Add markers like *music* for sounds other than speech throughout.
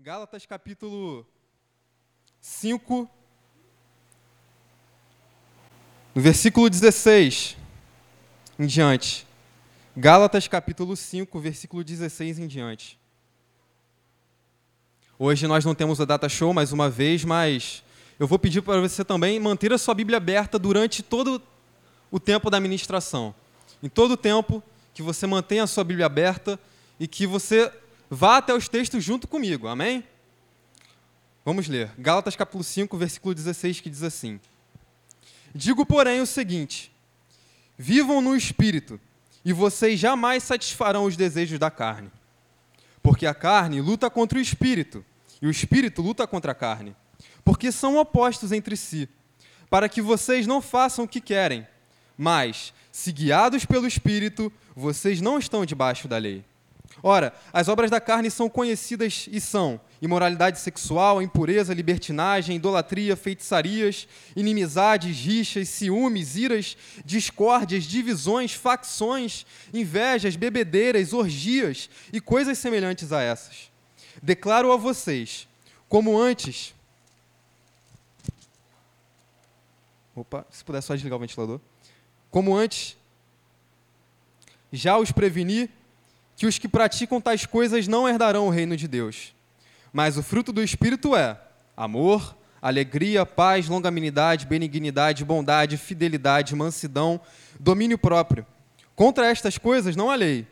Gálatas capítulo 5, no versículo 16 em diante. Gálatas capítulo 5, versículo 16 em diante. Hoje nós não temos a data show mais uma vez, mas eu vou pedir para você também manter a sua Bíblia aberta durante todo o tempo da ministração. Em todo o tempo que você mantenha a sua Bíblia aberta e que você Vá até os textos junto comigo, amém? Vamos ler. Gálatas capítulo 5, versículo 16, que diz assim: Digo, porém, o seguinte: Vivam no espírito, e vocês jamais satisfarão os desejos da carne. Porque a carne luta contra o espírito, e o espírito luta contra a carne. Porque são opostos entre si, para que vocês não façam o que querem. Mas, se guiados pelo espírito, vocês não estão debaixo da lei. Ora, as obras da carne são conhecidas e são imoralidade sexual, impureza, libertinagem, idolatria, feitiçarias, inimizades, rixas, ciúmes, iras, discórdias, divisões, facções, invejas, bebedeiras, orgias e coisas semelhantes a essas. Declaro a vocês, como antes. Opa, se puder só desligar o ventilador. Como antes, já os preveni que os que praticam tais coisas não herdarão o reino de Deus. Mas o fruto do Espírito é amor, alegria, paz, longanimidade, benignidade, bondade, fidelidade, mansidão, domínio próprio. Contra estas coisas não há lei.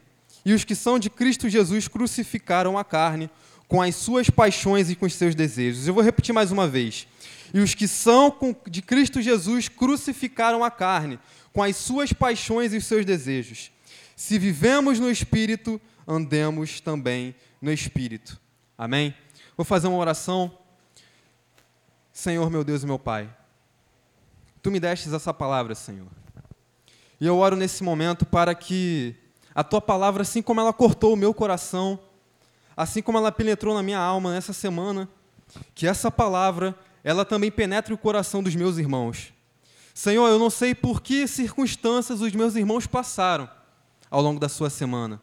E os que são de Cristo Jesus crucificaram a carne com as suas paixões e com os seus desejos. Eu vou repetir mais uma vez. E os que são de Cristo Jesus crucificaram a carne com as suas paixões e os seus desejos. Se vivemos no Espírito, andemos também no Espírito. Amém? Vou fazer uma oração. Senhor, meu Deus e meu Pai, Tu me destes essa palavra, Senhor. E eu oro nesse momento para que a Tua palavra, assim como ela cortou o meu coração, assim como ela penetrou na minha alma nessa semana, que essa palavra, ela também penetre o coração dos meus irmãos. Senhor, eu não sei por que circunstâncias os meus irmãos passaram, ao longo da sua semana.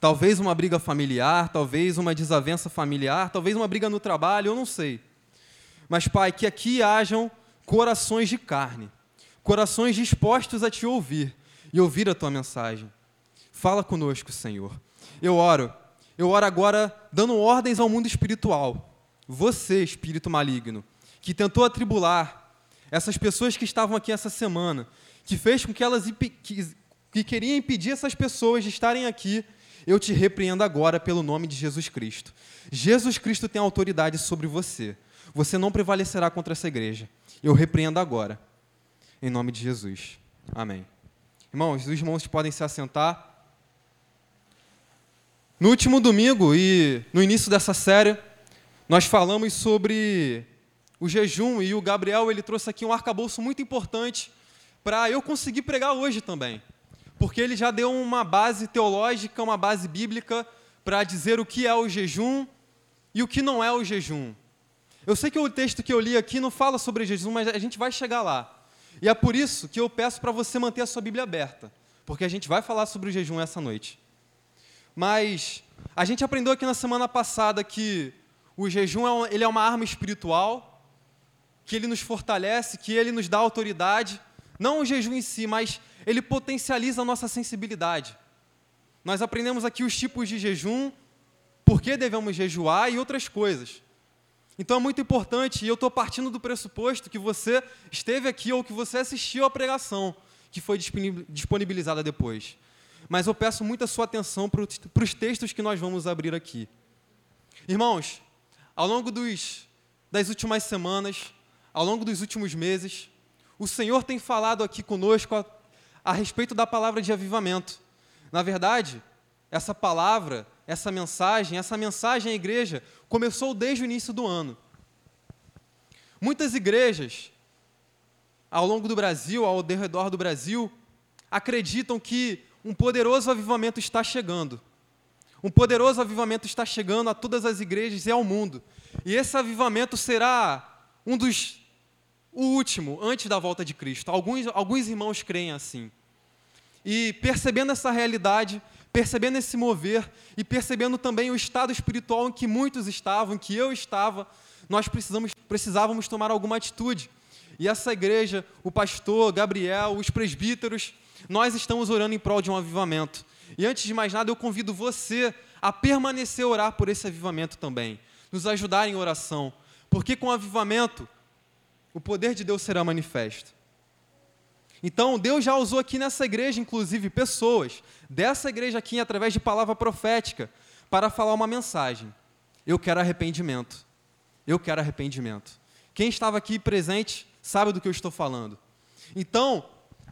Talvez uma briga familiar, talvez uma desavença familiar, talvez uma briga no trabalho, eu não sei. Mas, Pai, que aqui hajam corações de carne, corações dispostos a te ouvir e ouvir a tua mensagem. Fala conosco, Senhor. Eu oro, eu oro agora dando ordens ao mundo espiritual. Você, espírito maligno, que tentou atribular essas pessoas que estavam aqui essa semana, que fez com que elas queria impedir essas pessoas de estarem aqui, eu te repreendo agora pelo nome de Jesus Cristo. Jesus Cristo tem autoridade sobre você. Você não prevalecerá contra essa igreja. Eu repreendo agora, em nome de Jesus. Amém. Irmãos, os irmãos podem se assentar. No último domingo e no início dessa série, nós falamos sobre o jejum e o Gabriel ele trouxe aqui um arcabouço muito importante para eu conseguir pregar hoje também porque ele já deu uma base teológica, uma base bíblica para dizer o que é o jejum e o que não é o jejum. Eu sei que o texto que eu li aqui não fala sobre jejum, mas a gente vai chegar lá. E é por isso que eu peço para você manter a sua Bíblia aberta, porque a gente vai falar sobre o jejum essa noite. Mas a gente aprendeu aqui na semana passada que o jejum é, ele é uma arma espiritual, que ele nos fortalece, que ele nos dá autoridade, não o jejum em si, mas ele potencializa a nossa sensibilidade. Nós aprendemos aqui os tipos de jejum, por que devemos jejuar e outras coisas. Então é muito importante, e eu estou partindo do pressuposto que você esteve aqui ou que você assistiu à pregação, que foi disponibilizada depois. Mas eu peço muita sua atenção para os textos que nós vamos abrir aqui. Irmãos, ao longo dos, das últimas semanas, ao longo dos últimos meses, o Senhor tem falado aqui conosco a, a respeito da palavra de avivamento. Na verdade, essa palavra, essa mensagem, essa mensagem à igreja começou desde o início do ano. Muitas igrejas, ao longo do Brasil, ao redor do Brasil, acreditam que um poderoso avivamento está chegando. Um poderoso avivamento está chegando a todas as igrejas e ao mundo. E esse avivamento será um dos o último, antes da volta de Cristo. Alguns, alguns irmãos creem assim. E percebendo essa realidade, percebendo esse mover e percebendo também o estado espiritual em que muitos estavam, em que eu estava, nós precisamos, precisávamos tomar alguma atitude. E essa igreja, o pastor, Gabriel, os presbíteros, nós estamos orando em prol de um avivamento. E antes de mais nada, eu convido você a permanecer a orar por esse avivamento também, nos ajudar em oração, porque com o avivamento, o poder de Deus será manifesto. Então, Deus já usou aqui nessa igreja, inclusive, pessoas dessa igreja aqui, através de palavra profética, para falar uma mensagem. Eu quero arrependimento. Eu quero arrependimento. Quem estava aqui presente sabe do que eu estou falando. Então,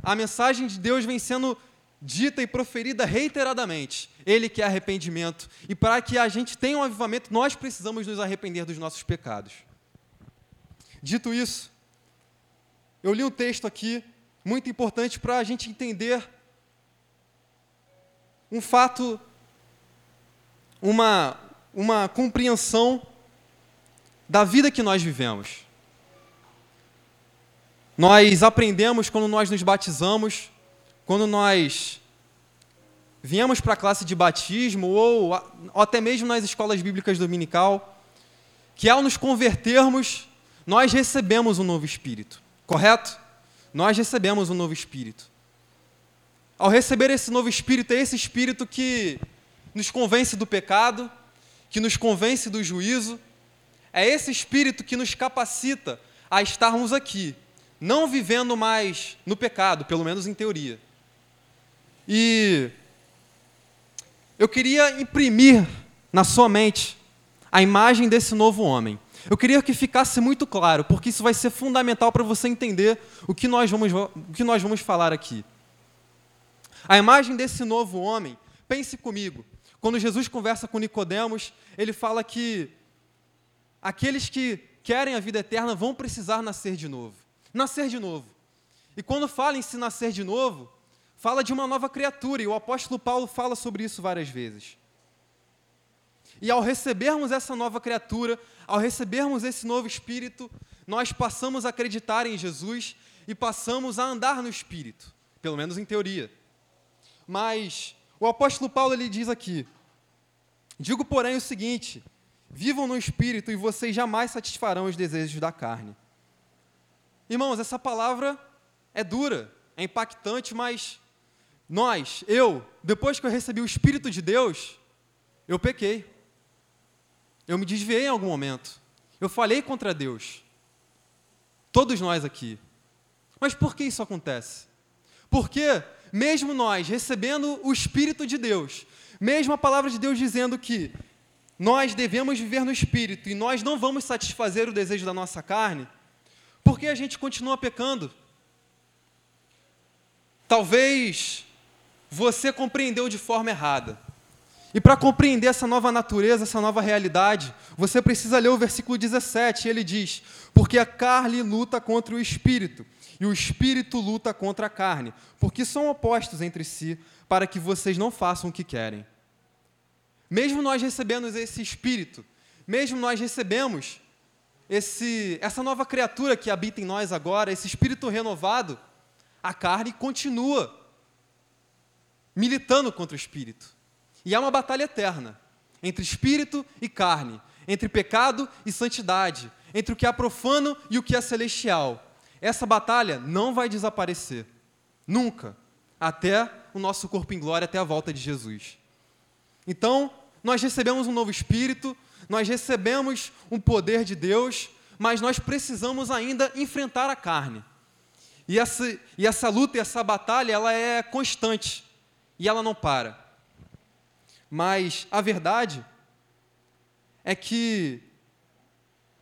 a mensagem de Deus vem sendo dita e proferida reiteradamente. Ele quer arrependimento. E para que a gente tenha um avivamento, nós precisamos nos arrepender dos nossos pecados. Dito isso, eu li um texto aqui muito importante para a gente entender um fato, uma, uma compreensão da vida que nós vivemos. Nós aprendemos quando nós nos batizamos, quando nós viemos para a classe de batismo, ou, ou até mesmo nas escolas bíblicas dominical, que ao nos convertermos, nós recebemos um novo espírito, correto? Nós recebemos um novo espírito. Ao receber esse novo espírito, é esse espírito que nos convence do pecado, que nos convence do juízo, é esse espírito que nos capacita a estarmos aqui, não vivendo mais no pecado, pelo menos em teoria. E eu queria imprimir na sua mente a imagem desse novo homem. Eu queria que ficasse muito claro, porque isso vai ser fundamental para você entender o que nós vamos, o que nós vamos falar aqui. A imagem desse novo homem, pense comigo. Quando Jesus conversa com Nicodemos, ele fala que aqueles que querem a vida eterna vão precisar nascer de novo. Nascer de novo. E quando fala em se nascer de novo, fala de uma nova criatura, e o apóstolo Paulo fala sobre isso várias vezes. E ao recebermos essa nova criatura, ao recebermos esse novo espírito, nós passamos a acreditar em Jesus e passamos a andar no espírito, pelo menos em teoria. Mas o apóstolo Paulo ele diz aqui: Digo, porém, o seguinte: vivam no espírito e vocês jamais satisfarão os desejos da carne. Irmãos, essa palavra é dura, é impactante, mas nós, eu, depois que eu recebi o Espírito de Deus, eu pequei. Eu me desviei em algum momento. Eu falei contra Deus. Todos nós aqui. Mas por que isso acontece? Porque, mesmo nós recebendo o Espírito de Deus, mesmo a palavra de Deus dizendo que nós devemos viver no Espírito e nós não vamos satisfazer o desejo da nossa carne, por que a gente continua pecando? Talvez você compreendeu de forma errada. E para compreender essa nova natureza, essa nova realidade, você precisa ler o versículo 17. Ele diz: Porque a carne luta contra o espírito, e o espírito luta contra a carne, porque são opostos entre si, para que vocês não façam o que querem. Mesmo nós recebemos esse espírito, mesmo nós recebemos esse, essa nova criatura que habita em nós agora, esse espírito renovado, a carne continua militando contra o espírito. E há uma batalha eterna entre espírito e carne, entre pecado e santidade, entre o que é profano e o que é celestial. Essa batalha não vai desaparecer, nunca, até o nosso corpo em glória, até a volta de Jesus. Então, nós recebemos um novo espírito, nós recebemos um poder de Deus, mas nós precisamos ainda enfrentar a carne. E essa, e essa luta e essa batalha, ela é constante e ela não para. Mas a verdade é que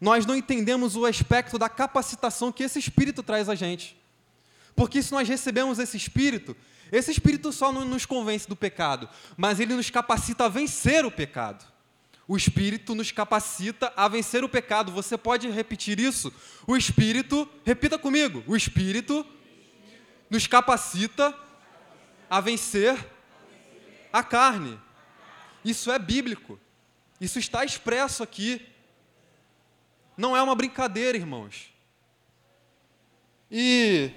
nós não entendemos o aspecto da capacitação que esse Espírito traz a gente. Porque se nós recebemos esse Espírito, esse Espírito só não nos convence do pecado, mas ele nos capacita a vencer o pecado. O Espírito nos capacita a vencer o pecado. Você pode repetir isso? O Espírito, repita comigo: o Espírito nos capacita a vencer a carne. Isso é bíblico. Isso está expresso aqui. Não é uma brincadeira, irmãos. E,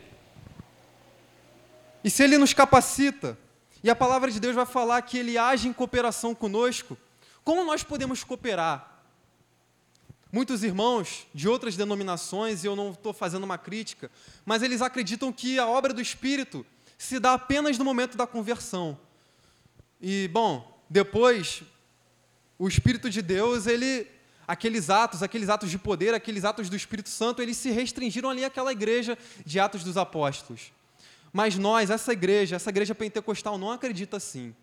e se ele nos capacita, E a palavra de Deus vai falar que ele age em cooperação conosco. Como nós podemos cooperar? Muitos irmãos de outras denominações, e eu não estou fazendo uma crítica, mas eles acreditam que a obra do Espírito se dá apenas no momento da conversão. E, bom, depois, o Espírito de Deus, ele, aqueles atos, aqueles atos de poder, aqueles atos do Espírito Santo, eles se restringiram ali àquela igreja de Atos dos Apóstolos. Mas nós, essa igreja, essa igreja pentecostal, não acredita assim.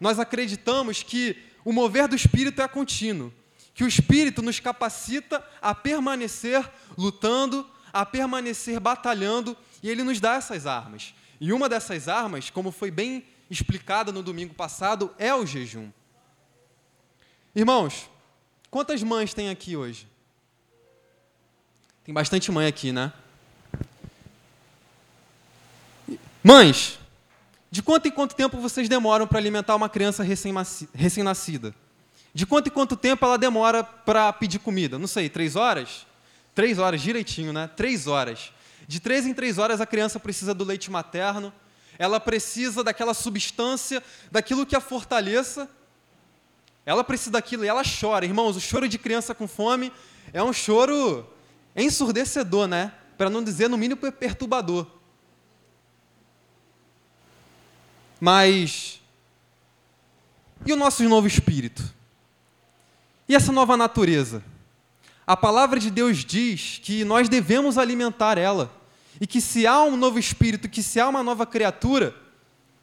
Nós acreditamos que o mover do Espírito é contínuo, que o Espírito nos capacita a permanecer lutando, a permanecer batalhando, e ele nos dá essas armas. E uma dessas armas, como foi bem explicada no domingo passado, é o jejum. Irmãos, quantas mães tem aqui hoje? Tem bastante mãe aqui, né? Mães, de quanto em quanto tempo vocês demoram para alimentar uma criança recém-nascida? De quanto em quanto tempo ela demora para pedir comida? Não sei, três horas? Três horas, direitinho, né? Três horas. De três em três horas a criança precisa do leite materno, ela precisa daquela substância, daquilo que a fortaleça. Ela precisa daquilo e ela chora. Irmãos, o choro de criança com fome é um choro ensurdecedor, né? Para não dizer, no mínimo, perturbador. Mas. E o nosso novo espírito? E essa nova natureza? A palavra de Deus diz que nós devemos alimentar ela. E que se há um novo espírito, que se há uma nova criatura,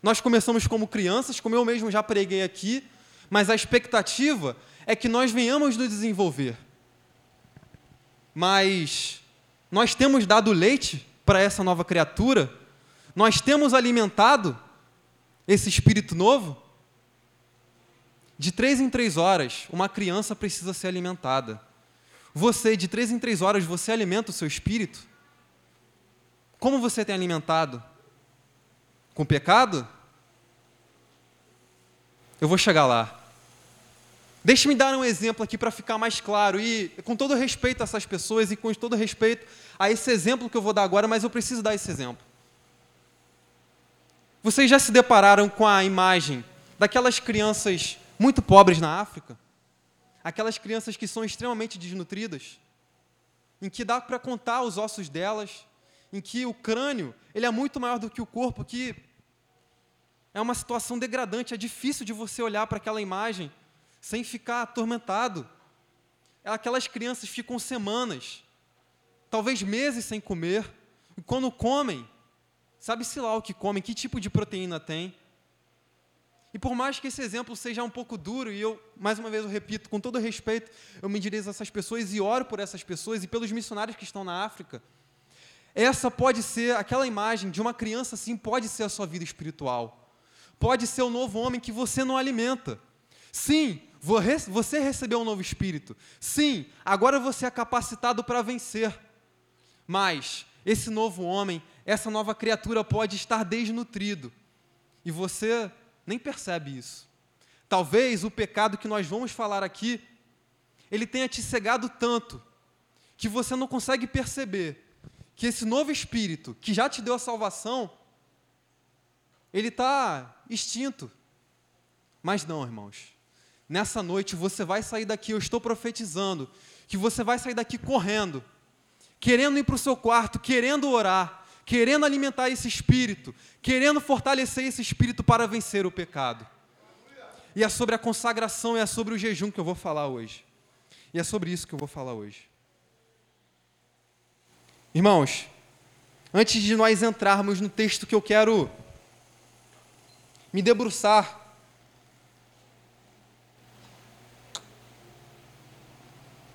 nós começamos como crianças, como eu mesmo já preguei aqui, mas a expectativa é que nós venhamos nos desenvolver. Mas nós temos dado leite para essa nova criatura? Nós temos alimentado esse espírito novo? De três em três horas, uma criança precisa ser alimentada. Você, de três em três horas, você alimenta o seu espírito? Como você tem alimentado? Com pecado? Eu vou chegar lá. Deixe-me dar um exemplo aqui para ficar mais claro, e com todo respeito a essas pessoas e com todo respeito a esse exemplo que eu vou dar agora, mas eu preciso dar esse exemplo. Vocês já se depararam com a imagem daquelas crianças muito pobres na África? Aquelas crianças que são extremamente desnutridas? Em que dá para contar os ossos delas? Em que o crânio ele é muito maior do que o corpo? Que é uma situação degradante, é difícil de você olhar para aquela imagem sem ficar atormentado. Aquelas crianças ficam semanas, talvez meses sem comer, e quando comem, Sabe-se lá o que comem, que tipo de proteína tem. E por mais que esse exemplo seja um pouco duro, e eu, mais uma vez, eu repito, com todo respeito, eu me dirijo a essas pessoas e oro por essas pessoas e pelos missionários que estão na África. Essa pode ser, aquela imagem de uma criança assim, pode ser a sua vida espiritual. Pode ser o novo homem que você não alimenta. Sim, você recebeu um novo espírito. Sim, agora você é capacitado para vencer. Mas esse novo homem essa nova criatura pode estar desnutrido e você nem percebe isso. Talvez o pecado que nós vamos falar aqui, ele tenha te cegado tanto que você não consegue perceber que esse novo espírito que já te deu a salvação, ele está extinto. Mas não, irmãos. Nessa noite você vai sair daqui, eu estou profetizando, que você vai sair daqui correndo, querendo ir para o seu quarto, querendo orar, querendo alimentar esse espírito, querendo fortalecer esse espírito para vencer o pecado. E é sobre a consagração, é sobre o jejum que eu vou falar hoje. E é sobre isso que eu vou falar hoje. Irmãos, antes de nós entrarmos no texto que eu quero me debruçar,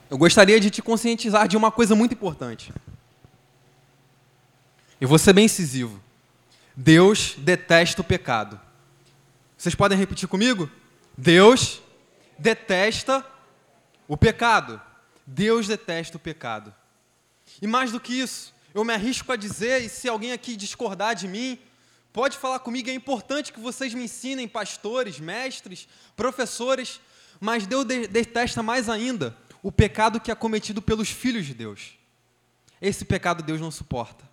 eu gostaria de te conscientizar de uma coisa muito importante. Eu vou ser bem incisivo. Deus detesta o pecado. Vocês podem repetir comigo? Deus detesta o pecado. Deus detesta o pecado. E mais do que isso, eu me arrisco a dizer, e se alguém aqui discordar de mim, pode falar comigo, é importante que vocês me ensinem, pastores, mestres, professores, mas Deus detesta mais ainda o pecado que é cometido pelos filhos de Deus. Esse pecado Deus não suporta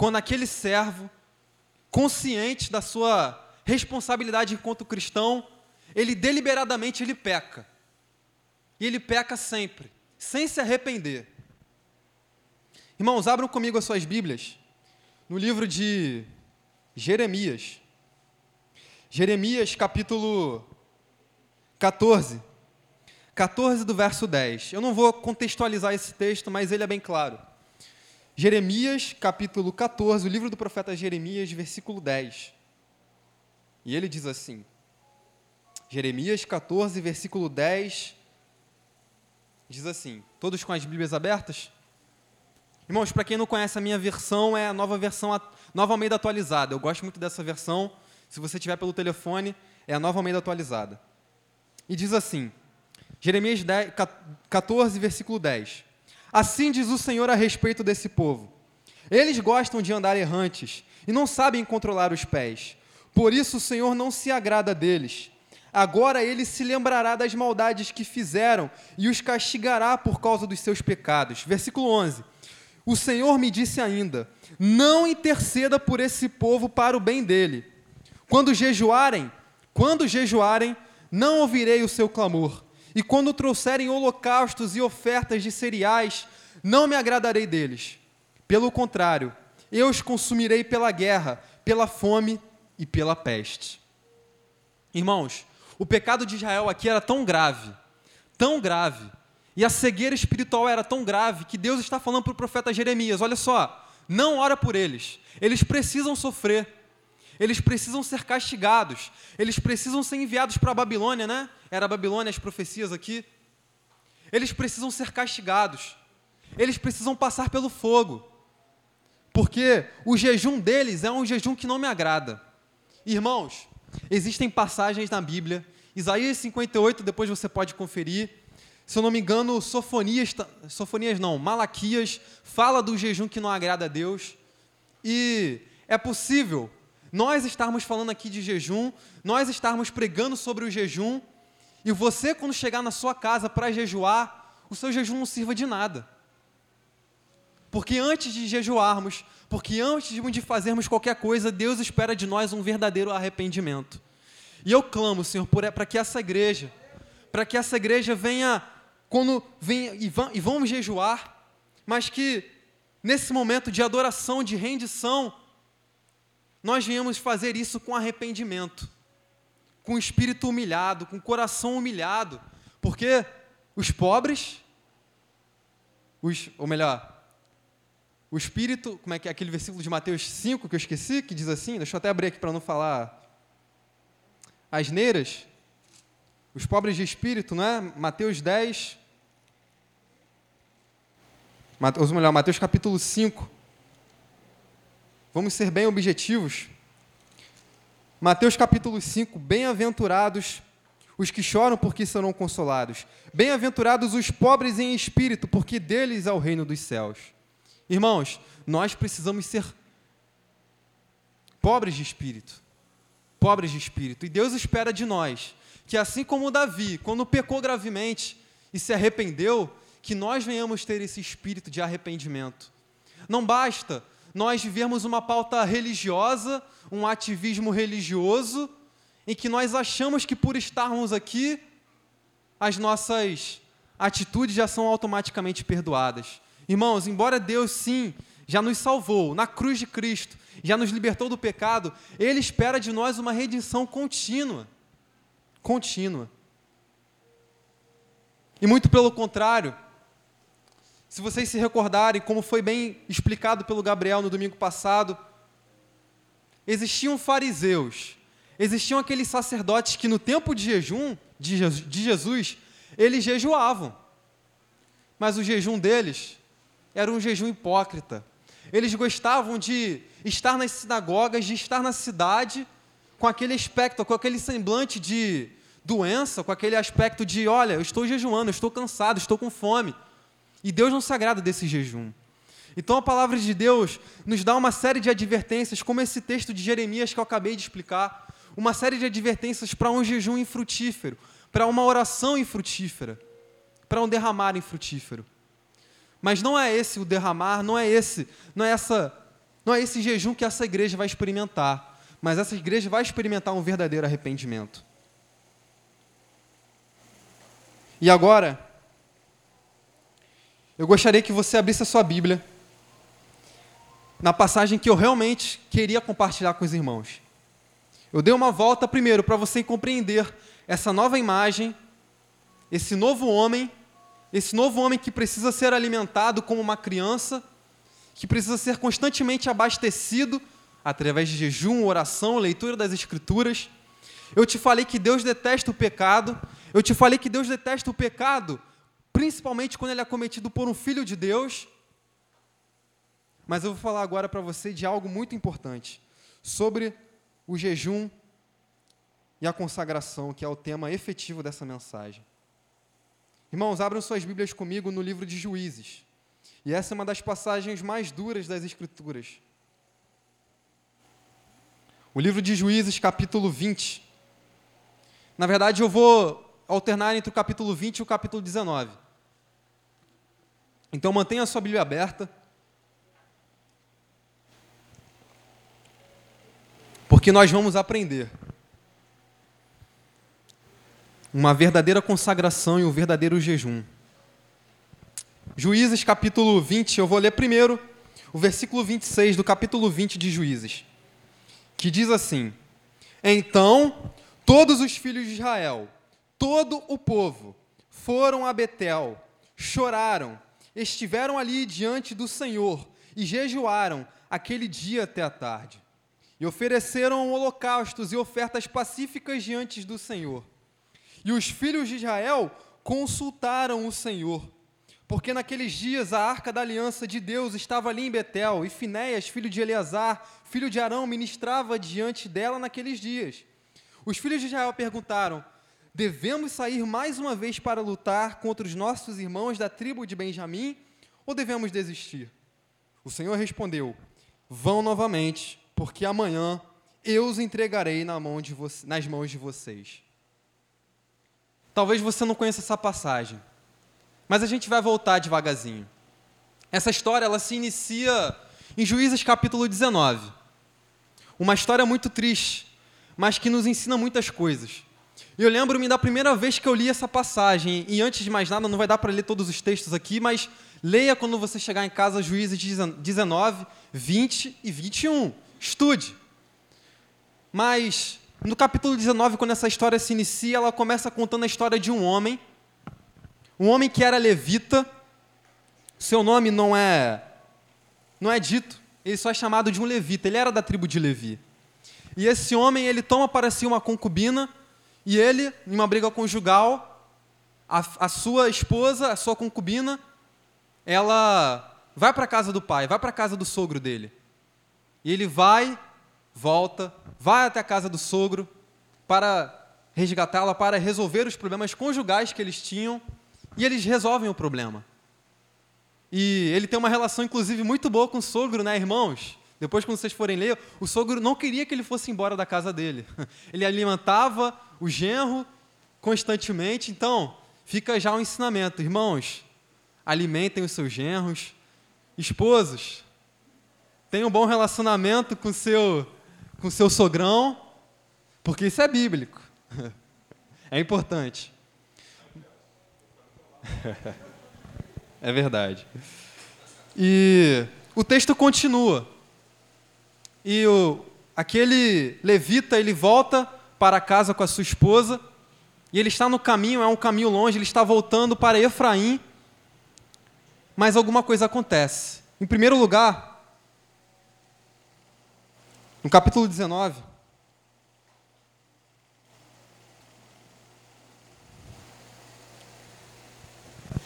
quando aquele servo, consciente da sua responsabilidade enquanto cristão, ele deliberadamente ele peca. E ele peca sempre, sem se arrepender. Irmãos, abram comigo as suas Bíblias no livro de Jeremias. Jeremias, capítulo 14. 14 do verso 10. Eu não vou contextualizar esse texto, mas ele é bem claro. Jeremias, capítulo 14, o livro do profeta Jeremias, versículo 10. E ele diz assim: Jeremias 14, versículo 10, diz assim: Todos com as Bíblias abertas? Irmãos, para quem não conhece a minha versão, é a nova versão, a nova Almeida atualizada. Eu gosto muito dessa versão. Se você tiver pelo telefone, é a nova Almeida atualizada. E diz assim: Jeremias 10, 14, versículo 10. Assim diz o Senhor a respeito desse povo: Eles gostam de andar errantes e não sabem controlar os pés. Por isso o Senhor não se agrada deles. Agora ele se lembrará das maldades que fizeram e os castigará por causa dos seus pecados. Versículo 11. O Senhor me disse ainda: Não interceda por esse povo para o bem dele. Quando jejuarem, quando jejuarem, não ouvirei o seu clamor. E quando trouxerem holocaustos e ofertas de cereais, não me agradarei deles. Pelo contrário, eu os consumirei pela guerra, pela fome e pela peste. Irmãos, o pecado de Israel aqui era tão grave, tão grave, e a cegueira espiritual era tão grave que Deus está falando para o profeta Jeremias: olha só, não ora por eles, eles precisam sofrer, eles precisam ser castigados, eles precisam ser enviados para a Babilônia, né? Era a Babilônia as profecias aqui. Eles precisam ser castigados, eles precisam passar pelo fogo, porque o jejum deles é um jejum que não me agrada. Irmãos, existem passagens na Bíblia, Isaías 58, depois você pode conferir, se eu não me engano, Sofonias, Sofonias não, Malaquias fala do jejum que não agrada a Deus. E é possível nós estarmos falando aqui de jejum, nós estarmos pregando sobre o jejum, e você, quando chegar na sua casa para jejuar, o seu jejum não sirva de nada. Porque antes de jejuarmos, porque antes de fazermos qualquer coisa, Deus espera de nós um verdadeiro arrependimento. E eu clamo, Senhor, para que essa igreja, para que essa igreja venha quando vem e, vamos jejuar, mas que nesse momento de adoração, de rendição, nós venhamos fazer isso com arrependimento, com espírito humilhado, com coração humilhado, porque os pobres, os, ou melhor, o espírito, como é que é aquele versículo de Mateus 5 que eu esqueci, que diz assim, deixa eu até abrir aqui para não falar asneiras, os pobres de espírito, não é? Mateus 10, ou melhor, Mateus capítulo 5. Vamos ser bem objetivos. Mateus capítulo 5, bem-aventurados os que choram porque serão consolados. Bem-aventurados os pobres em espírito, porque deles é o reino dos céus. Irmãos, nós precisamos ser pobres de espírito. Pobres de espírito. E Deus espera de nós que, assim como Davi, quando pecou gravemente e se arrependeu, que nós venhamos ter esse espírito de arrependimento. Não basta nós vivermos uma pauta religiosa, um ativismo religioso, em que nós achamos que por estarmos aqui, as nossas atitudes já são automaticamente perdoadas. Irmãos, embora Deus sim já nos salvou na cruz de Cristo, já nos libertou do pecado, Ele espera de nós uma redenção contínua. Contínua. E muito pelo contrário, se vocês se recordarem, como foi bem explicado pelo Gabriel no domingo passado, existiam fariseus, existiam aqueles sacerdotes que no tempo de jejum de Jesus, eles jejuavam. Mas o jejum deles era um jejum hipócrita. Eles gostavam de estar nas sinagogas, de estar na cidade com aquele aspecto, com aquele semblante de doença, com aquele aspecto de, olha, eu estou jejuando, eu estou cansado, estou com fome. E Deus não se agrada desse jejum. Então a palavra de Deus nos dá uma série de advertências, como esse texto de Jeremias que eu acabei de explicar, uma série de advertências para um jejum infrutífero, para uma oração infrutífera, para um derramar infrutífero. Mas não é esse o derramar, não é esse, não é essa, não é esse jejum que essa igreja vai experimentar. mas essa igreja vai experimentar um verdadeiro arrependimento. E agora, eu gostaria que você abrisse a sua Bíblia na passagem que eu realmente queria compartilhar com os irmãos. Eu dei uma volta primeiro para você compreender essa nova imagem, esse novo homem, esse novo homem que precisa ser alimentado como uma criança, que precisa ser constantemente abastecido através de jejum, oração, leitura das Escrituras. Eu te falei que Deus detesta o pecado. Eu te falei que Deus detesta o pecado, principalmente quando ele é cometido por um filho de Deus. Mas eu vou falar agora para você de algo muito importante, sobre o jejum e a consagração, que é o tema efetivo dessa mensagem. Irmãos, abram suas Bíblias comigo no livro de Juízes. E essa é uma das passagens mais duras das Escrituras. O livro de Juízes, capítulo 20. Na verdade, eu vou alternar entre o capítulo 20 e o capítulo 19. Então, mantenha a sua Bíblia aberta. Porque nós vamos aprender uma verdadeira consagração e um verdadeiro jejum. Juízes capítulo 20, eu vou ler primeiro o versículo 26 do capítulo 20 de Juízes, que diz assim: Então todos os filhos de Israel, todo o povo, foram a Betel, choraram, estiveram ali diante do Senhor e jejuaram aquele dia até a tarde. E ofereceram holocaustos e ofertas pacíficas diante do Senhor. E os filhos de Israel consultaram o Senhor, porque naqueles dias a arca da aliança de Deus estava ali em Betel, e Finéias, filho de Eleazar, filho de Arão, ministrava diante dela naqueles dias. Os filhos de Israel perguntaram: Devemos sair mais uma vez para lutar contra os nossos irmãos da tribo de Benjamim, ou devemos desistir? O Senhor respondeu: Vão novamente, porque amanhã eu os entregarei na mão nas mãos de vocês. Talvez você não conheça essa passagem, mas a gente vai voltar devagarzinho. Essa história ela se inicia em Juízes capítulo 19. Uma história muito triste, mas que nos ensina muitas coisas. Eu lembro-me da primeira vez que eu li essa passagem, e antes de mais nada, não vai dar para ler todos os textos aqui, mas leia quando você chegar em casa Juízes 19, 20 e 21. Estude. Mas no capítulo 19, quando essa história se inicia, ela começa contando a história de um homem, um homem que era levita. Seu nome não é não é dito, ele só é chamado de um levita. Ele era da tribo de Levi. E esse homem, ele toma para si uma concubina e ele, em uma briga conjugal, a, a sua esposa, a sua concubina, ela vai para a casa do pai, vai para a casa do sogro dele. E ele vai volta, vai até a casa do sogro para resgatá-la, para resolver os problemas conjugais que eles tinham, e eles resolvem o problema. E ele tem uma relação, inclusive, muito boa com o sogro, né, irmãos? Depois, quando vocês forem ler, o sogro não queria que ele fosse embora da casa dele. *laughs* Ele alimentava o genro constantemente. Então, fica já um ensinamento. Irmãos, alimentem os seus genros. Esposos, tenham um bom relacionamento com seu com seu sogrão, porque isso é bíblico. *laughs* É importante. *laughs* É verdade. E o texto continua. E o, aquele levita, ele volta para casa com a sua esposa, e ele está no caminho, é um caminho longe, ele está voltando para Efraim, mas alguma coisa acontece. Em primeiro lugar, no capítulo 19,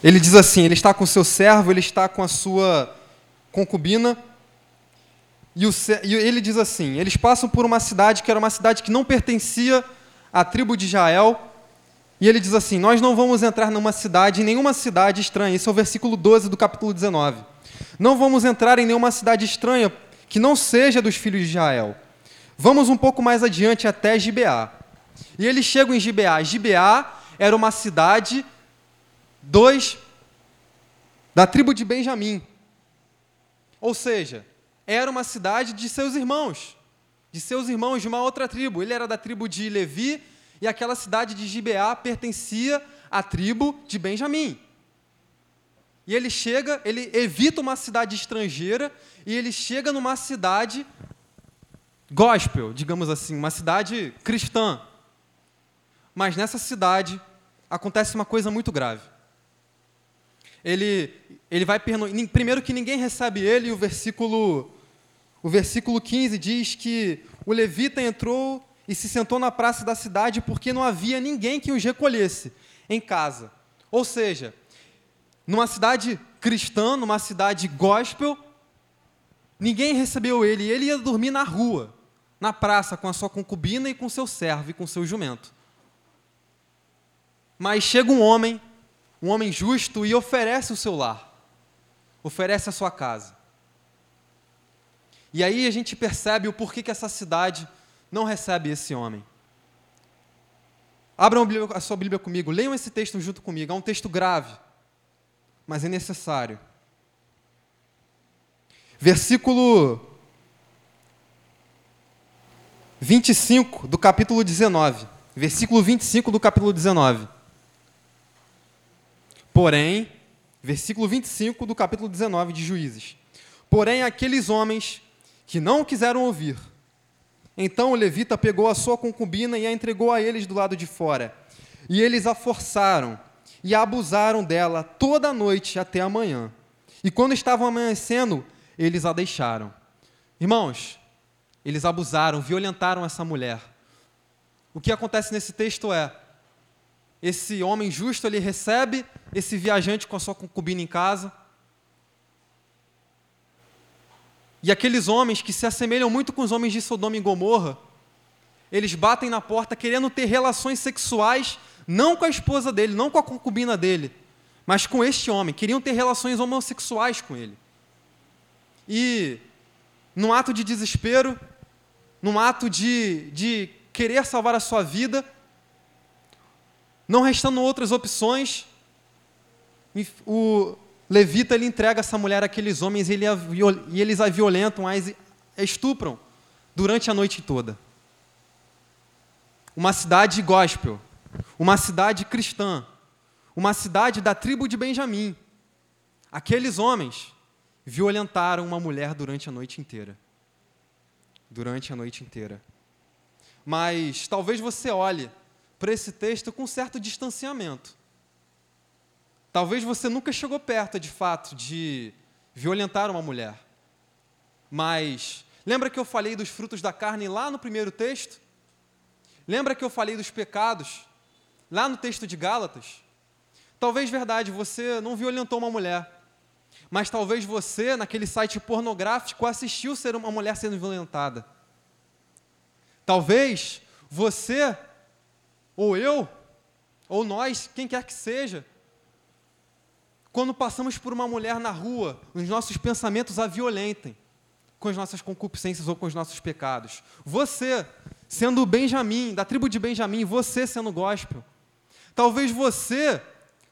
ele diz assim: ele está com seu servo, ele está com a sua concubina, e, o, e ele diz assim: eles passam por uma cidade que era uma cidade que não pertencia à tribo de Israel, e ele diz assim: Nós não vamos entrar numa cidade, em nenhuma cidade estranha. Esse é o versículo 12 do capítulo 19. Não vamos entrar em nenhuma cidade estranha, que não seja dos filhos de Israel. Vamos um pouco mais adiante até Gibeá. E eles chegam em Gibeá. Gibeá era uma cidade dos da tribo de Benjamim. Ou seja, era uma cidade de seus irmãos, de seus irmãos de uma outra tribo. Ele era da tribo de Levi e aquela cidade de Gibeá pertencia à tribo de Benjamim. E ele chega, ele evita uma cidade estrangeira e ele chega numa cidade gospel, digamos assim, uma cidade cristã. Mas nessa cidade acontece uma coisa muito grave. Ele, ele vai primeiro que ninguém recebe ele, e o versículo o versículo 15 diz que o levita entrou e se sentou na praça da cidade porque não havia ninguém que os recolhesse em casa. Ou seja, numa cidade cristã, numa cidade gospel, ninguém recebeu ele, e ele ia dormir na rua, na praça, com a sua concubina e com seu servo e com seu jumento. Mas chega um homem, um homem justo, e oferece o seu lar, oferece a sua casa. E aí a gente percebe o porquê que essa cidade não recebe esse homem. Abram a sua Bíblia comigo, leiam esse texto junto comigo. É um texto grave, mas é necessário. Versículo 25 do capítulo 19. Versículo 25 do capítulo 19. Porém, versículo 25 do capítulo 19 de Juízes. Porém, aqueles homens que não quiseram ouvir. Então o levita pegou a sua concubina e a entregou a eles do lado de fora. E eles a forçaram e a abusaram dela toda a noite até a manhã. E quando estavam amanhecendo, eles a deixaram. Irmãos, eles abusaram, violentaram essa mulher. O que acontece nesse texto é: esse homem justo ele recebe esse viajante com a sua concubina em casa E aqueles homens que se assemelham muito com os homens de Sodoma e Gomorra, eles batem na porta querendo ter relações sexuais, não com a esposa dele, não com a concubina dele, mas com este homem. Queriam ter relações homossexuais com ele. E, num ato de desespero, num ato de, de querer salvar a sua vida, não restando outras opções, o, Levita ele entrega essa mulher àqueles homens e, eles a violentam, a estupram durante a noite toda. Uma cidade gospel, uma cidade cristã, uma cidade da tribo de Benjamim. Aqueles homens violentaram uma mulher durante a noite inteira. Durante a noite inteira. Mas talvez você olhe para esse texto com certo distanciamento. Talvez você nunca chegou perto, de fato, de violentar uma mulher. Mas lembra que eu falei dos frutos da carne lá no primeiro texto? Lembra que eu falei dos pecados lá no texto de Gálatas? Talvez verdade, você não violentou uma mulher, mas talvez você, naquele site pornográfico, assistiu ser uma mulher sendo violentada. Talvez você, ou eu, ou nós, quem quer que seja, quando passamos por uma mulher na rua, os nossos pensamentos a violentem com as nossas concupiscências ou com os nossos pecados. Você, sendo Benjamim, da tribo de Benjamim, você sendo gospel. Talvez você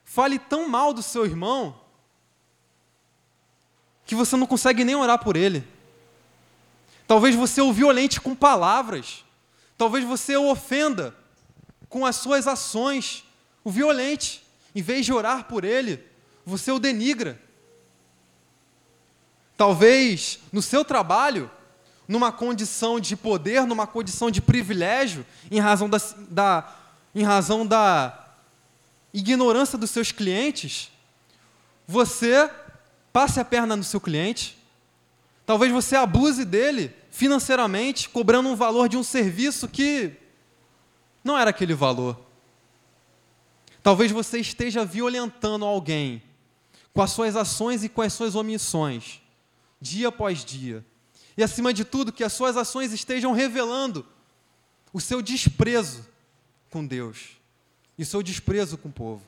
fale tão mal do seu irmão que você não consegue nem orar por ele. Talvez você o violente com palavras. Talvez você o ofenda com as suas ações, o violente. Em vez de orar por ele, você o denigra. Talvez no seu trabalho, numa condição de poder, numa condição de privilégio, em razão da, da, em razão da ignorância dos seus clientes, você passe a perna no seu cliente. Talvez você abuse dele financeiramente, cobrando um valor de um serviço que não era aquele valor. Talvez você esteja violentando alguém com as suas ações e com as suas omissões, dia após dia. E, acima de tudo, que as suas ações estejam revelando o seu desprezo com Deus e o seu desprezo com o povo.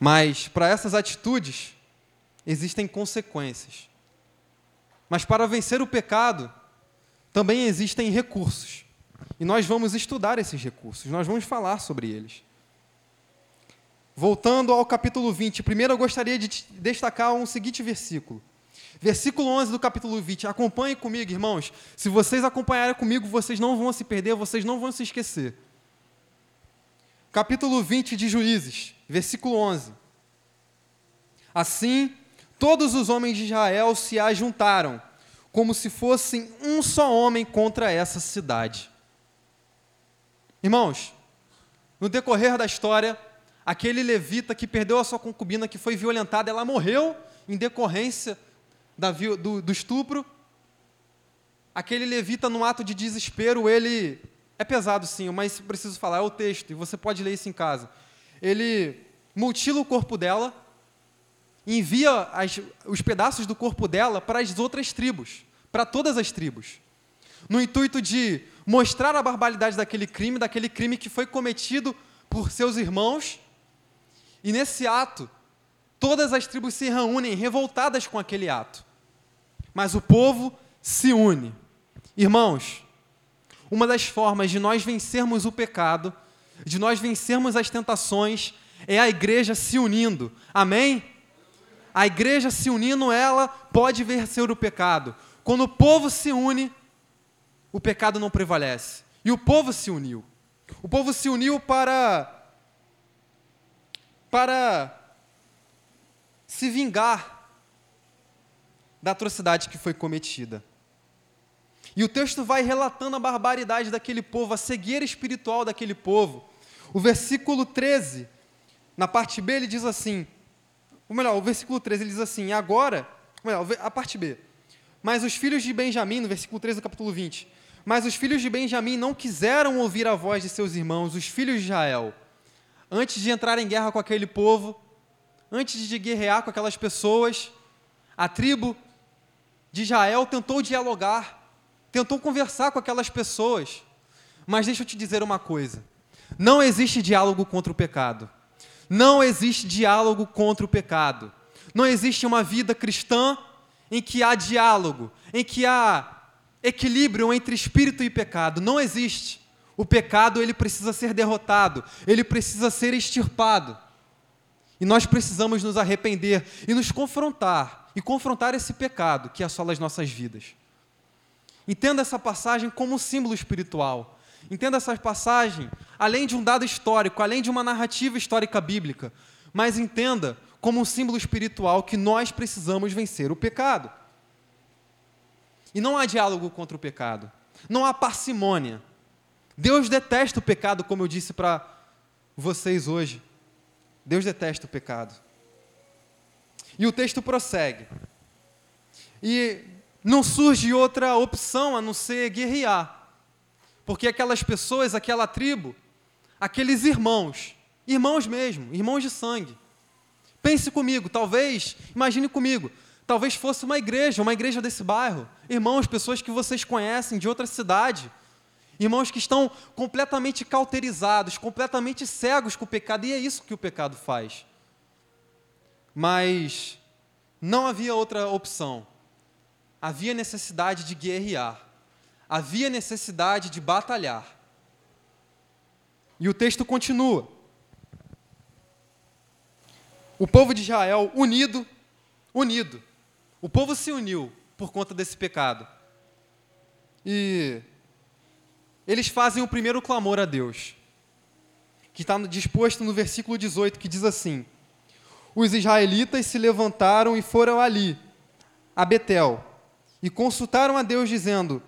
Mas, para essas atitudes, existem consequências. Mas, para vencer o pecado, também existem recursos. E nós vamos estudar esses recursos, nós vamos falar sobre eles. Voltando ao capítulo 20, primeiro eu gostaria de destacar um seguinte versículo. Versículo 11 do capítulo 20. Acompanhe comigo, irmãos. Se vocês acompanharem comigo, vocês não vão se perder, vocês não vão se esquecer. Capítulo 20 de Juízes, versículo 11. Assim, todos os homens de Israel se ajuntaram, como se fossem um só homem contra essa cidade. Irmãos, no decorrer da história, aquele levita que perdeu a sua concubina, que foi violentada, ela morreu em decorrência da, do, do estupro. Aquele levita, num ato de desespero, ele. É pesado sim, mas preciso falar, é o texto, e você pode ler isso em casa. Ele mutila o corpo dela, envia as, os pedaços do corpo dela para as outras tribos, para todas as tribos, no intuito de mostrar a barbaridade daquele crime, daquele crime que foi cometido por seus irmãos, e nesse ato, todas as tribos se reúnem revoltadas com aquele ato, mas o povo se une. Irmãos, uma das formas de nós vencermos o pecado, de nós vencermos as tentações, é a igreja se unindo. Amém? a igreja se unindo, ela pode vencer o pecado. Quando o povo se une, o pecado não prevalece. E o povo se uniu. O povo se uniu para para se vingar da atrocidade que foi cometida. E o texto vai relatando a barbaridade daquele povo, a cegueira espiritual daquele povo. O versículo 13, na parte B, ele diz assim: ou melhor, o versículo 13 ele diz assim: agora, melhor, a parte B. Mas os filhos de Benjamim, no versículo 13 do capítulo 20, mas os filhos de Benjamim não quiseram ouvir a voz de seus irmãos, os filhos de Israel. Antes de entrar em guerra com aquele povo, antes de guerrear com aquelas pessoas, a tribo de Israel tentou dialogar, tentou conversar com aquelas pessoas. Mas deixa eu te dizer uma coisa: não existe diálogo contra o pecado. Não existe diálogo contra o pecado. Não existe uma vida cristã em que há diálogo, em que há equilíbrio entre espírito e pecado. Não existe. O pecado ele precisa ser derrotado, ele precisa ser extirpado. E nós precisamos nos arrepender e nos confrontar e confrontar esse pecado que assola as nossas vidas. Entenda essa passagem como um símbolo espiritual. Entenda essa passagem além de um dado histórico, além de uma narrativa histórica bíblica, mas entenda como um símbolo espiritual que nós precisamos vencer o pecado. E não há diálogo contra o pecado, não há parcimônia. Deus detesta o pecado, como eu disse para vocês hoje. Deus detesta o pecado. E o texto prossegue. E não surge outra opção a não ser guerrear. Porque aquelas pessoas, aquela tribo, aqueles irmãos, irmãos mesmo, irmãos de sangue. Pense comigo, talvez, imagine comigo, talvez fosse uma igreja, uma igreja desse bairro, irmãos, pessoas que vocês conhecem de outra cidade, irmãos que estão completamente cauterizados, completamente cegos com o pecado, e é isso que o pecado faz. Mas não havia outra opção, havia necessidade de guerrear havia necessidade de batalhar. E o texto continua. O povo de Israel unido, unido. O povo se uniu por conta desse pecado. E eles fazem o primeiro clamor a Deus, que está disposto no versículo 18, que diz assim: Os israelitas se levantaram e foram ali, a Betel, e consultaram a Deus, dizendo: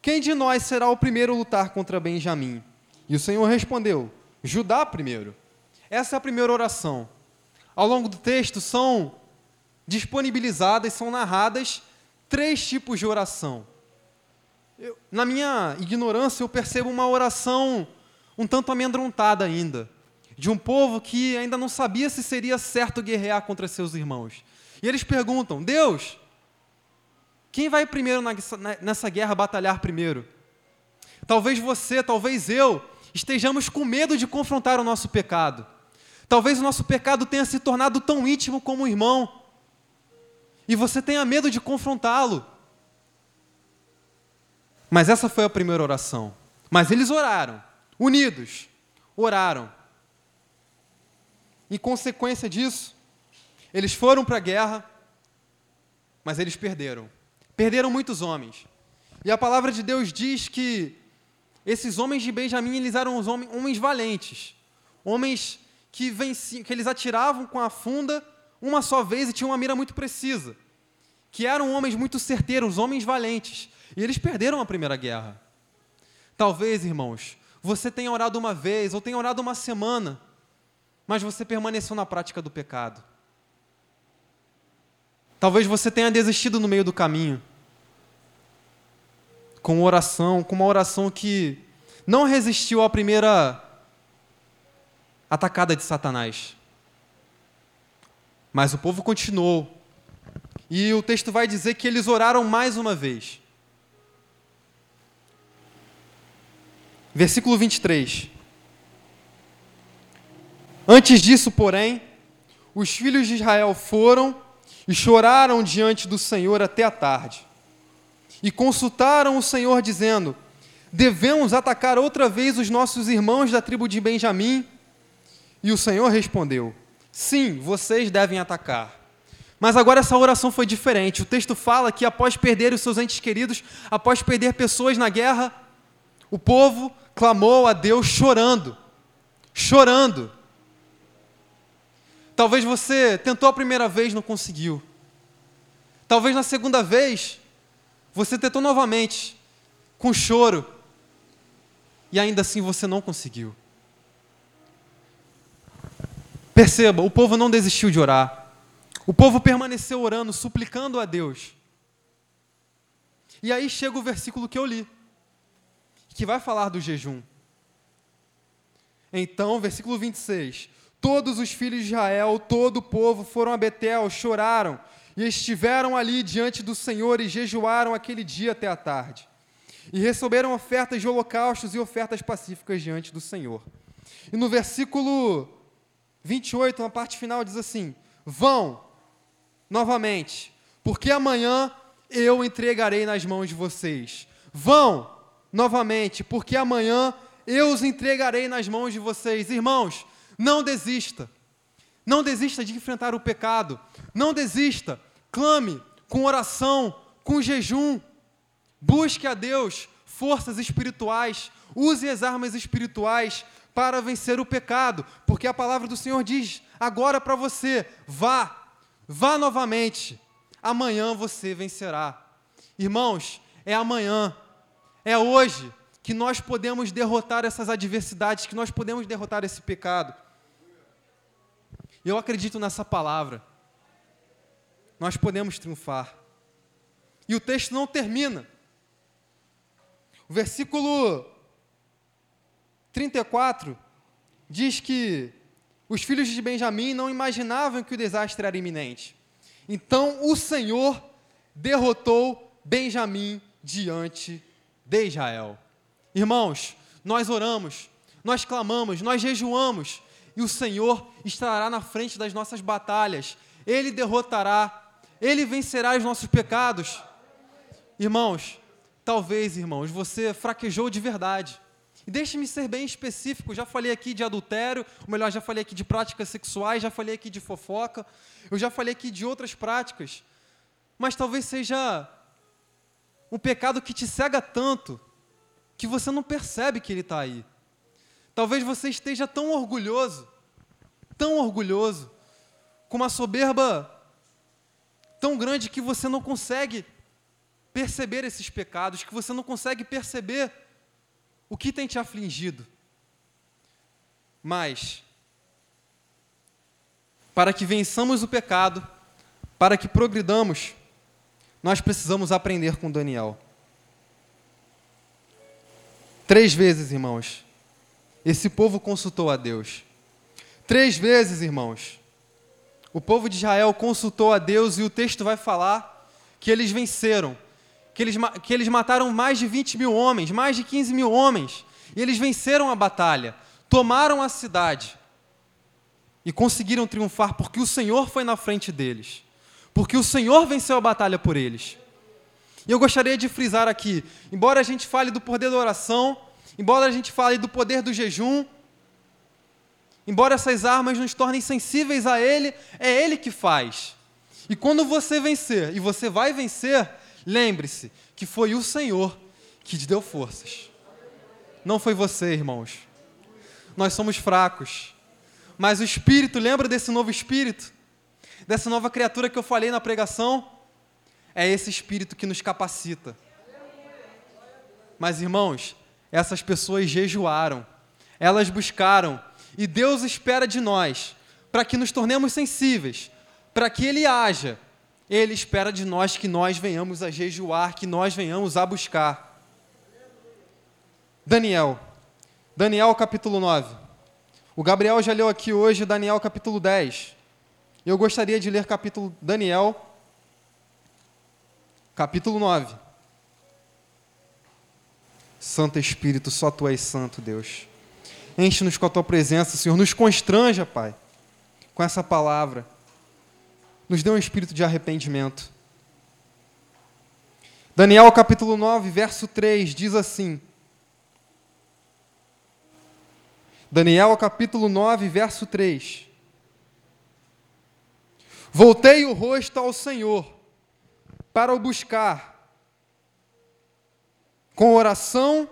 quem de nós será o primeiro a lutar contra Benjamim? E o Senhor respondeu: Judá primeiro. Essa é a primeira oração. Ao longo do texto são disponibilizadas, são narradas três tipos de oração. Eu, na minha ignorância, eu percebo uma oração um tanto amedrontada ainda, de um povo que ainda não sabia se seria certo guerrear contra seus irmãos. E eles perguntam: Deus, quem vai primeiro nessa guerra batalhar primeiro? Talvez você, talvez eu, estejamos com medo de confrontar o nosso pecado. Talvez o nosso pecado tenha se tornado tão íntimo como o irmão. E você tenha medo de confrontá-lo. Mas essa foi a primeira oração. Mas eles oraram, unidos, oraram. Em consequência disso, eles foram para a guerra, mas eles perderam. Perderam muitos homens. E a palavra de Deus diz que esses homens de Benjamim eles eram homens, homens valentes, homens que, venciam, que eles atiravam com a funda uma só vez e tinham uma mira muito precisa, que eram homens muito certeiros, homens valentes, e eles perderam a primeira guerra. Talvez, irmãos, você tenha orado uma vez ou tenha orado uma semana, mas você permaneceu na prática do pecado. Talvez você tenha desistido no meio do caminho. Com oração, com uma oração que não resistiu à primeira atacada de Satanás. Mas o povo continuou. E o texto vai dizer que eles oraram mais uma vez. Versículo 23. Antes disso, porém, os filhos de Israel foram e choraram diante do Senhor até a tarde. E consultaram o Senhor, dizendo: Devemos atacar outra vez os nossos irmãos da tribo de Benjamim? E o Senhor respondeu: Sim, vocês devem atacar. Mas agora essa oração foi diferente. O texto fala que após perder os seus entes queridos, após perder pessoas na guerra, o povo clamou a Deus chorando. Chorando. Talvez você tentou a primeira vez, não conseguiu. Talvez na segunda vez, você tentou novamente, com choro, e ainda assim você não conseguiu. Perceba, o povo não desistiu de orar. O povo permaneceu orando, suplicando a Deus. E aí chega o versículo que eu li, que vai falar do jejum. Então, versículo 26. Todos os filhos de Israel, todo o povo foram a Betel, choraram e estiveram ali diante do Senhor e jejuaram aquele dia até a tarde. E receberam ofertas de holocaustos e ofertas pacíficas diante do Senhor. E no versículo 28, na parte final, diz assim: Vão novamente, porque amanhã eu entregarei nas mãos de vocês. Vão novamente, porque amanhã eu os entregarei nas mãos de vocês. Irmãos, não desista. Não desista de enfrentar o pecado. Não desista. Clame com oração, com jejum. Busque a Deus forças espirituais. Use as armas espirituais para vencer o pecado, porque a palavra do Senhor diz agora para você: vá, vá novamente. Amanhã você vencerá. Irmãos, é amanhã, é hoje que nós podemos derrotar essas adversidades, que nós podemos derrotar esse pecado. Eu acredito nessa palavra. Nós podemos triunfar. E o texto não termina. O versículo 34 diz que os filhos de Benjamim não imaginavam que o desastre era iminente. Então o Senhor derrotou Benjamim diante de Israel. Irmãos, nós oramos, nós clamamos, nós jejuamos, e o Senhor estará na frente das nossas batalhas. Ele derrotará, ele vencerá os nossos pecados. Irmãos, talvez, irmãos, você fraquejou de verdade. E deixe-me ser bem específico, já falei aqui de adultério, ou melhor, já falei aqui de práticas sexuais, já falei aqui de fofoca, eu já falei aqui de outras práticas. Mas talvez seja um pecado que te cega tanto que você não percebe que ele está aí. Talvez você esteja tão orgulhoso, tão orgulhoso, com uma soberba tão grande que você não consegue perceber esses pecados, que você não consegue perceber o que tem te afligido. Mas, para que vençamos o pecado, para que progridamos, nós precisamos aprender com Daniel. Três vezes, irmãos, esse povo consultou a Deus. Três vezes, irmãos, o povo de Israel consultou a Deus e o texto vai falar que eles venceram, que eles, que eles mataram mais de 20 mil homens, mais de 15 mil homens, e eles venceram a batalha, tomaram a cidade e conseguiram triunfar porque o Senhor foi na frente deles, porque o Senhor venceu a batalha por eles. E eu gostaria de frisar aqui, embora a gente fale do poder da oração, Embora a gente fale do poder do jejum, embora essas armas nos tornem sensíveis a Ele, é Ele que faz. E quando você vencer, e você vai vencer, lembre-se que foi o Senhor que te deu forças. Não foi você, irmãos. Nós somos fracos. Mas o Espírito, lembra desse novo Espírito? Dessa nova criatura que eu falei na pregação? É esse Espírito que nos capacita. Mas, irmãos, essas pessoas jejuaram, elas buscaram, e Deus espera de nós, para que nos tornemos sensíveis, para que Ele haja. Ele espera de nós que nós venhamos a jejuar, que nós venhamos a buscar. Daniel, Daniel capítulo 9. O Gabriel já leu aqui hoje Daniel capítulo 10. Eu gostaria de ler capítulo Daniel capítulo 9. Santo Espírito, só tu és santo, Deus. Enche-nos com a tua presença, Senhor. Nos constranja, Pai, com essa palavra. Nos dê um espírito de arrependimento. Daniel capítulo 9, verso 3 diz assim: Daniel capítulo 9, verso 3. Voltei o rosto ao Senhor para o buscar com oração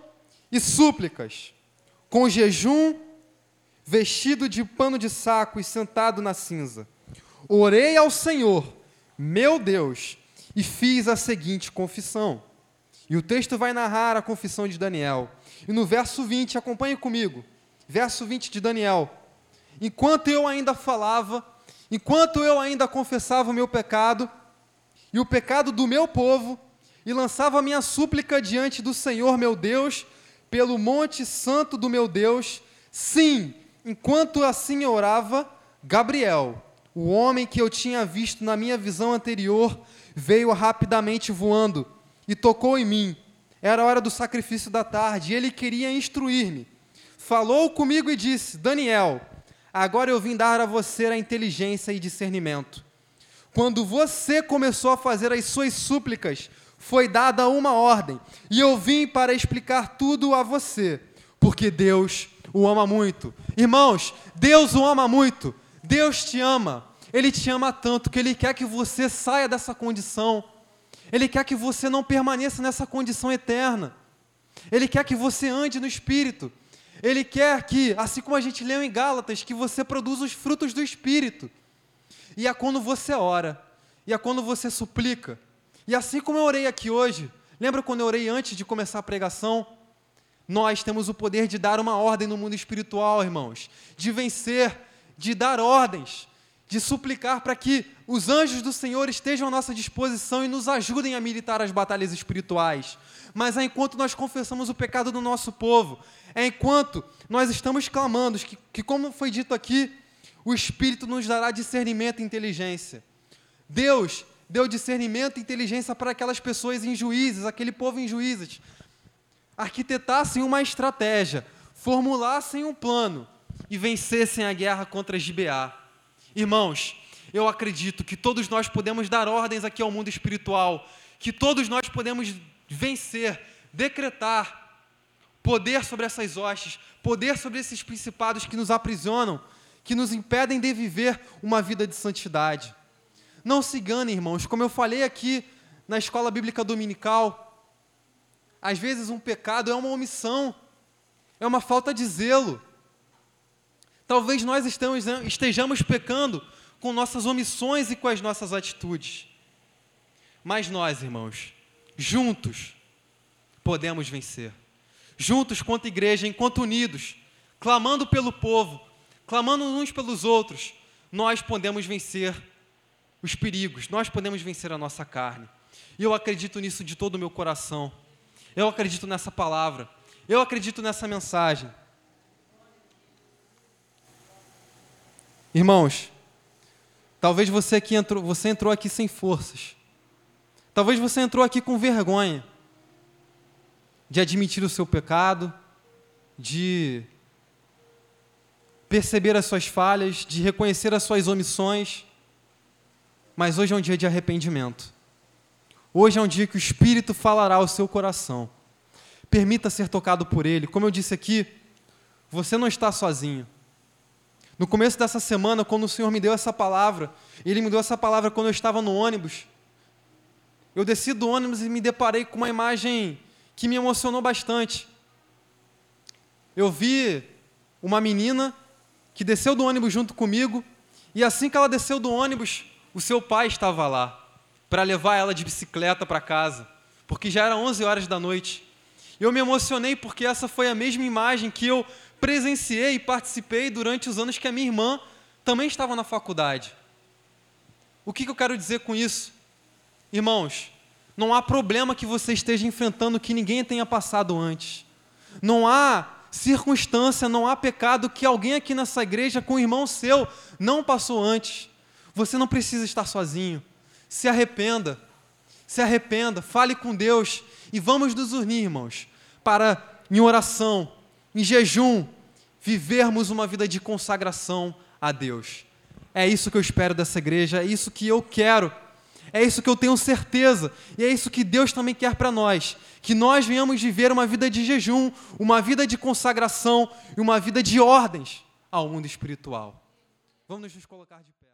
e súplicas, com jejum, vestido de pano de saco e sentado na cinza. Orei ao Senhor, meu Deus, e fiz a seguinte confissão. E o texto vai narrar a confissão de Daniel. E no verso 20, acompanhe comigo. Verso 20 de Daniel. Enquanto eu ainda falava, enquanto eu ainda confessava o meu pecado, e o pecado do meu povo, e lançava a minha súplica diante do Senhor meu Deus, pelo monte santo do meu Deus. Sim, enquanto assim orava, Gabriel, o homem que eu tinha visto na minha visão anterior, veio rapidamente voando e tocou em mim. Era a hora do sacrifício da tarde, e ele queria instruir-me. Falou comigo e disse: Daniel, agora eu vim dar a você a inteligência e discernimento. Quando você começou a fazer as suas súplicas, foi dada uma ordem, e eu vim para explicar tudo a você, porque Deus o ama muito. Irmãos, Deus o ama muito. Deus te ama. Ele te ama tanto que ele quer que você saia dessa condição. Ele quer que você não permaneça nessa condição eterna. Ele quer que você ande no espírito. Ele quer que, assim como a gente leu em Gálatas, que você produza os frutos do espírito. E é quando você ora, e é quando você suplica. E assim como eu orei aqui hoje, lembra quando eu orei antes de começar a pregação? Nós temos o poder de dar uma ordem no mundo espiritual, irmãos, de vencer, de dar ordens, de suplicar para que os anjos do Senhor estejam à nossa disposição e nos ajudem a militar as batalhas espirituais. Mas enquanto nós confessamos o pecado do nosso povo, é enquanto nós estamos clamando que, que como foi dito aqui, o Espírito nos dará discernimento e inteligência. Deus deu discernimento e inteligência para aquelas pessoas em juízes, aquele povo em juízes, arquitetassem uma estratégia, formulassem um plano e vencessem a guerra contra Gibeá. Irmãos, eu acredito que todos nós podemos dar ordens aqui ao mundo espiritual, que todos nós podemos vencer, decretar poder sobre essas hostes, poder sobre esses principados que nos aprisionam, que nos impedem de viver uma vida de santidade. Não se engane, irmãos, como eu falei aqui na escola bíblica dominical, às vezes um pecado é uma omissão, é uma falta de zelo. Talvez nós estejamos pecando com nossas omissões e com as nossas atitudes. Mas nós, irmãos, juntos podemos vencer. Juntos, quanto igreja, enquanto unidos, clamando pelo povo, clamando uns pelos outros, nós podemos vencer os perigos, nós podemos vencer a nossa carne. E eu acredito nisso de todo o meu coração. Eu acredito nessa palavra. Eu acredito nessa mensagem. Irmãos, talvez você aqui entrou, você entrou aqui sem forças. Talvez você entrou aqui com vergonha de admitir o seu pecado, de perceber as suas falhas, de reconhecer as suas omissões. Mas hoje é um dia de arrependimento. Hoje é um dia que o Espírito falará ao seu coração. Permita ser tocado por Ele. Como eu disse aqui, você não está sozinho. No começo dessa semana, quando o Senhor me deu essa palavra, Ele me deu essa palavra quando eu estava no ônibus. Eu desci do ônibus e me deparei com uma imagem que me emocionou bastante. Eu vi uma menina que desceu do ônibus junto comigo, e assim que ela desceu do ônibus, o seu pai estava lá para levar ela de bicicleta para casa, porque já era 11 horas da noite. Eu me emocionei porque essa foi a mesma imagem que eu presenciei e participei durante os anos que a minha irmã também estava na faculdade. O que, que eu quero dizer com isso? Irmãos, não há problema que você esteja enfrentando que ninguém tenha passado antes. Não há circunstância, não há pecado que alguém aqui nessa igreja com um irmão seu não passou antes. Você não precisa estar sozinho. Se arrependa. Se arrependa, fale com Deus e vamos nos unir, irmãos, para em oração, em jejum, vivermos uma vida de consagração a Deus. É isso que eu espero dessa igreja, é isso que eu quero, é isso que eu tenho certeza, e é isso que Deus também quer para nós. Que nós venhamos viver uma vida de jejum, uma vida de consagração e uma vida de ordens ao mundo espiritual. Vamos nos colocar de pé.